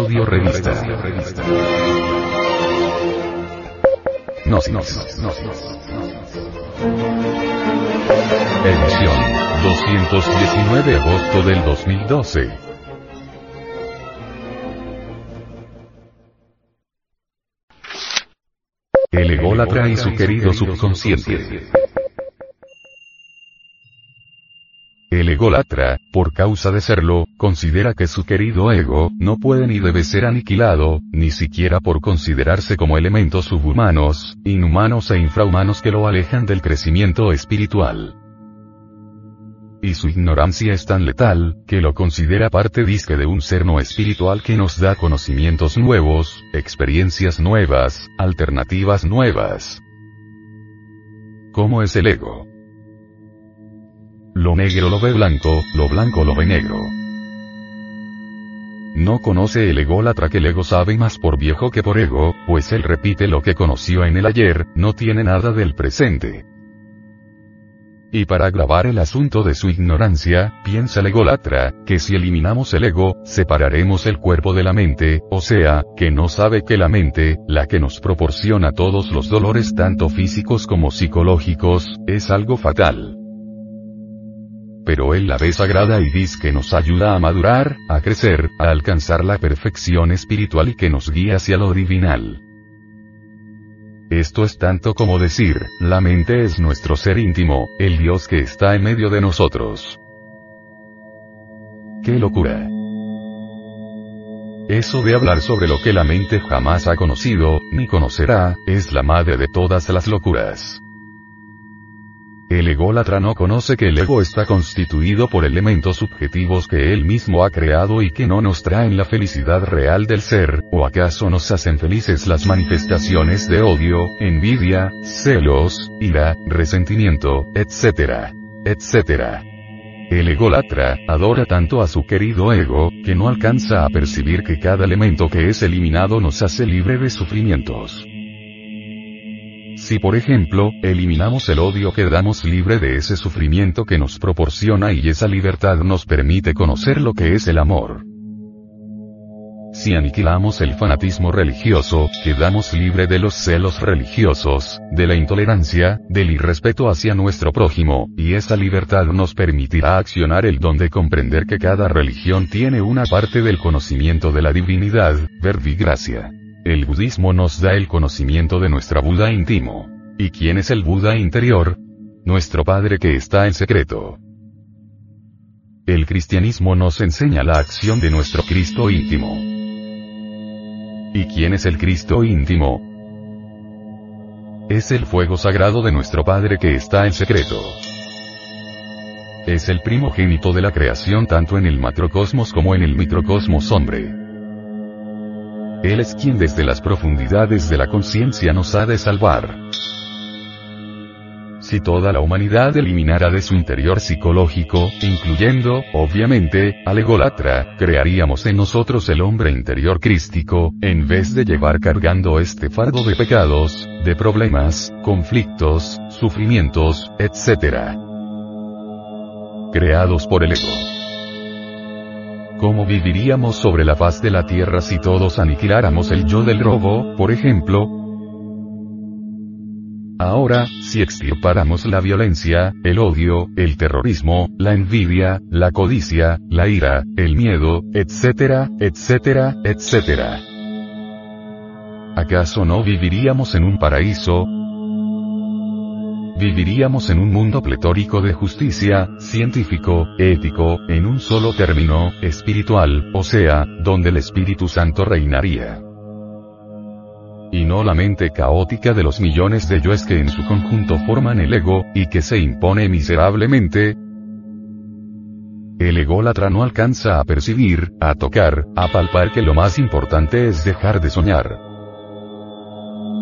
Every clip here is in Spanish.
Audio Revista. Gnosis. Edición 219 de agosto del 2012. El ególatra y su querido subconsciente. El ególatra, por causa de serlo, considera que su querido ego, no puede ni debe ser aniquilado, ni siquiera por considerarse como elementos subhumanos, inhumanos e infrahumanos que lo alejan del crecimiento espiritual. Y su ignorancia es tan letal, que lo considera parte disque de un ser no espiritual que nos da conocimientos nuevos, experiencias nuevas, alternativas nuevas. ¿Cómo es el ego? Lo negro lo ve blanco, lo blanco lo ve negro. No conoce el ególatra que el ego sabe más por viejo que por ego, pues él repite lo que conoció en el ayer, no tiene nada del presente. Y para agravar el asunto de su ignorancia, piensa el ególatra, que si eliminamos el ego, separaremos el cuerpo de la mente, o sea, que no sabe que la mente, la que nos proporciona todos los dolores tanto físicos como psicológicos, es algo fatal pero él la ve sagrada y dice que nos ayuda a madurar, a crecer, a alcanzar la perfección espiritual y que nos guía hacia lo divinal. Esto es tanto como decir, la mente es nuestro ser íntimo, el Dios que está en medio de nosotros. ¡Qué locura! Eso de hablar sobre lo que la mente jamás ha conocido, ni conocerá, es la madre de todas las locuras. El ególatra no conoce que el ego está constituido por elementos subjetivos que él mismo ha creado y que no nos traen la felicidad real del ser, o acaso nos hacen felices las manifestaciones de odio, envidia, celos, ira, resentimiento, etc. etc. El ególatra, adora tanto a su querido ego, que no alcanza a percibir que cada elemento que es eliminado nos hace libre de sufrimientos. Si por ejemplo, eliminamos el odio quedamos libre de ese sufrimiento que nos proporciona y esa libertad nos permite conocer lo que es el amor. Si aniquilamos el fanatismo religioso, quedamos libre de los celos religiosos, de la intolerancia, del irrespeto hacia nuestro prójimo, y esa libertad nos permitirá accionar el don de comprender que cada religión tiene una parte del conocimiento de la divinidad, verbigracia. El budismo nos da el conocimiento de nuestra Buda íntimo. ¿Y quién es el Buda interior? Nuestro Padre que está en secreto. El cristianismo nos enseña la acción de nuestro Cristo íntimo. ¿Y quién es el Cristo íntimo? Es el fuego sagrado de nuestro Padre que está en secreto. Es el primogénito de la creación tanto en el macrocosmos como en el microcosmos hombre. Él es quien desde las profundidades de la conciencia nos ha de salvar. Si toda la humanidad eliminara de su interior psicológico, incluyendo, obviamente, al egolatra, crearíamos en nosotros el hombre interior crístico, en vez de llevar cargando este fardo de pecados, de problemas, conflictos, sufrimientos, etc. Creados por el ego. ¿Cómo viviríamos sobre la faz de la Tierra si todos aniquiláramos el yo del robo, por ejemplo? Ahora, si extirpáramos la violencia, el odio, el terrorismo, la envidia, la codicia, la ira, el miedo, etcétera, etcétera, etcétera. ¿Acaso no viviríamos en un paraíso, viviríamos en un mundo pletórico de justicia, científico, ético, en un solo término, espiritual, o sea, donde el Espíritu Santo reinaría. Y no la mente caótica de los millones de yoes que en su conjunto forman el ego, y que se impone miserablemente, el ególatra no alcanza a percibir, a tocar, a palpar que lo más importante es dejar de soñar.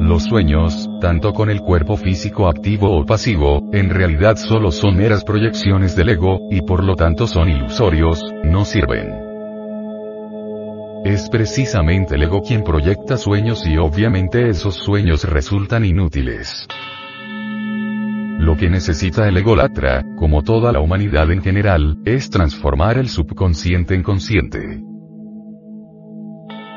Los sueños, tanto con el cuerpo físico activo o pasivo, en realidad solo son meras proyecciones del ego, y por lo tanto son ilusorios, no sirven. Es precisamente el ego quien proyecta sueños y obviamente esos sueños resultan inútiles. Lo que necesita el egolatra, como toda la humanidad en general, es transformar el subconsciente en consciente.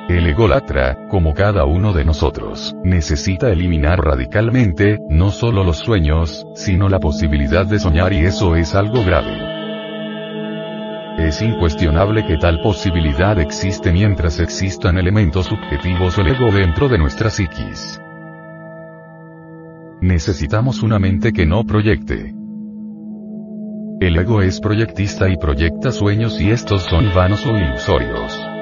El ególatra, como cada uno de nosotros, necesita eliminar radicalmente, no solo los sueños, sino la posibilidad de soñar y eso es algo grave. Es incuestionable que tal posibilidad existe mientras existan elementos subjetivos del ego dentro de nuestra psiquis. Necesitamos una mente que no proyecte. El ego es proyectista y proyecta sueños y estos son vanos o ilusorios.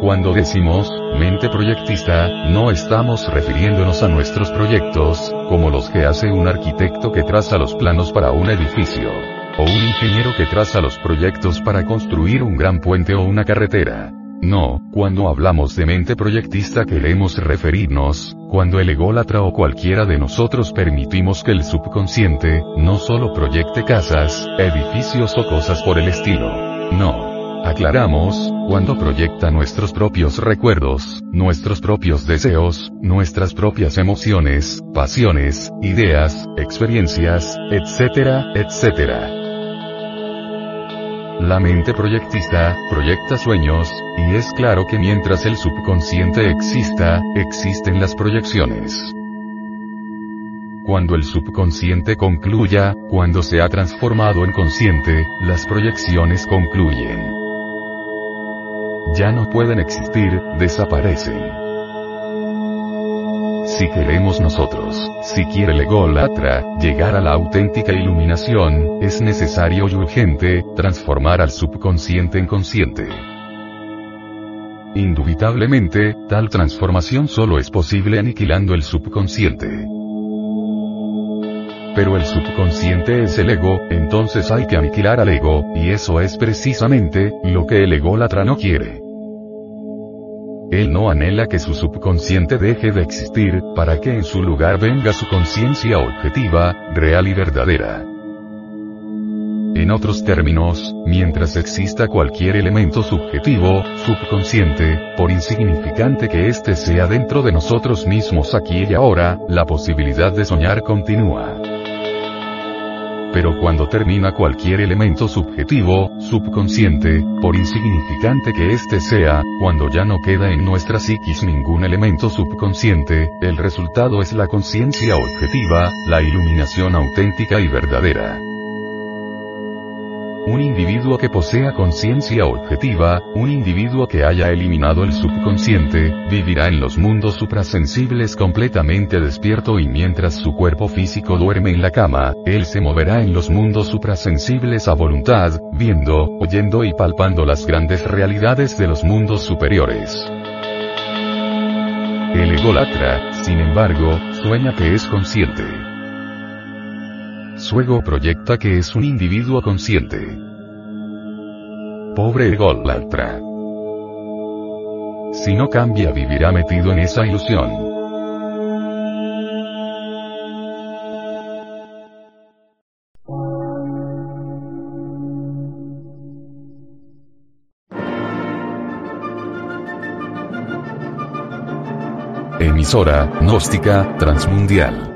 Cuando decimos, mente proyectista, no estamos refiriéndonos a nuestros proyectos, como los que hace un arquitecto que traza los planos para un edificio. O un ingeniero que traza los proyectos para construir un gran puente o una carretera. No, cuando hablamos de mente proyectista queremos referirnos, cuando el ególatra o cualquiera de nosotros permitimos que el subconsciente, no solo proyecte casas, edificios o cosas por el estilo. No. Aclaramos, cuando proyecta nuestros propios recuerdos, nuestros propios deseos, nuestras propias emociones, pasiones, ideas, experiencias, etcétera, etcétera. La mente proyectista, proyecta sueños, y es claro que mientras el subconsciente exista, existen las proyecciones. Cuando el subconsciente concluya, cuando se ha transformado en consciente, las proyecciones concluyen ya no pueden existir, desaparecen. Si queremos nosotros, si quiere el ególatra, llegar a la auténtica iluminación, es necesario y urgente, transformar al subconsciente en consciente. Indubitablemente, tal transformación solo es posible aniquilando el subconsciente. Pero el subconsciente es el ego, entonces hay que aniquilar al ego, y eso es precisamente, lo que el ególatra no quiere. Él no anhela que su subconsciente deje de existir, para que en su lugar venga su conciencia objetiva, real y verdadera. En otros términos, mientras exista cualquier elemento subjetivo, subconsciente, por insignificante que éste sea dentro de nosotros mismos aquí y ahora, la posibilidad de soñar continúa pero cuando termina cualquier elemento subjetivo, subconsciente, por insignificante que éste sea, cuando ya no queda en nuestra psiquis ningún elemento subconsciente, el resultado es la conciencia objetiva, la iluminación auténtica y verdadera. Un individuo que posea conciencia objetiva, un individuo que haya eliminado el subconsciente, vivirá en los mundos suprasensibles completamente despierto y mientras su cuerpo físico duerme en la cama, él se moverá en los mundos suprasensibles a voluntad, viendo, oyendo y palpando las grandes realidades de los mundos superiores. El ególatra, sin embargo, sueña que es consciente. Su ego proyecta que es un individuo consciente. Pobre ególatra. Si no cambia vivirá metido en esa ilusión. Emisora, gnóstica, transmundial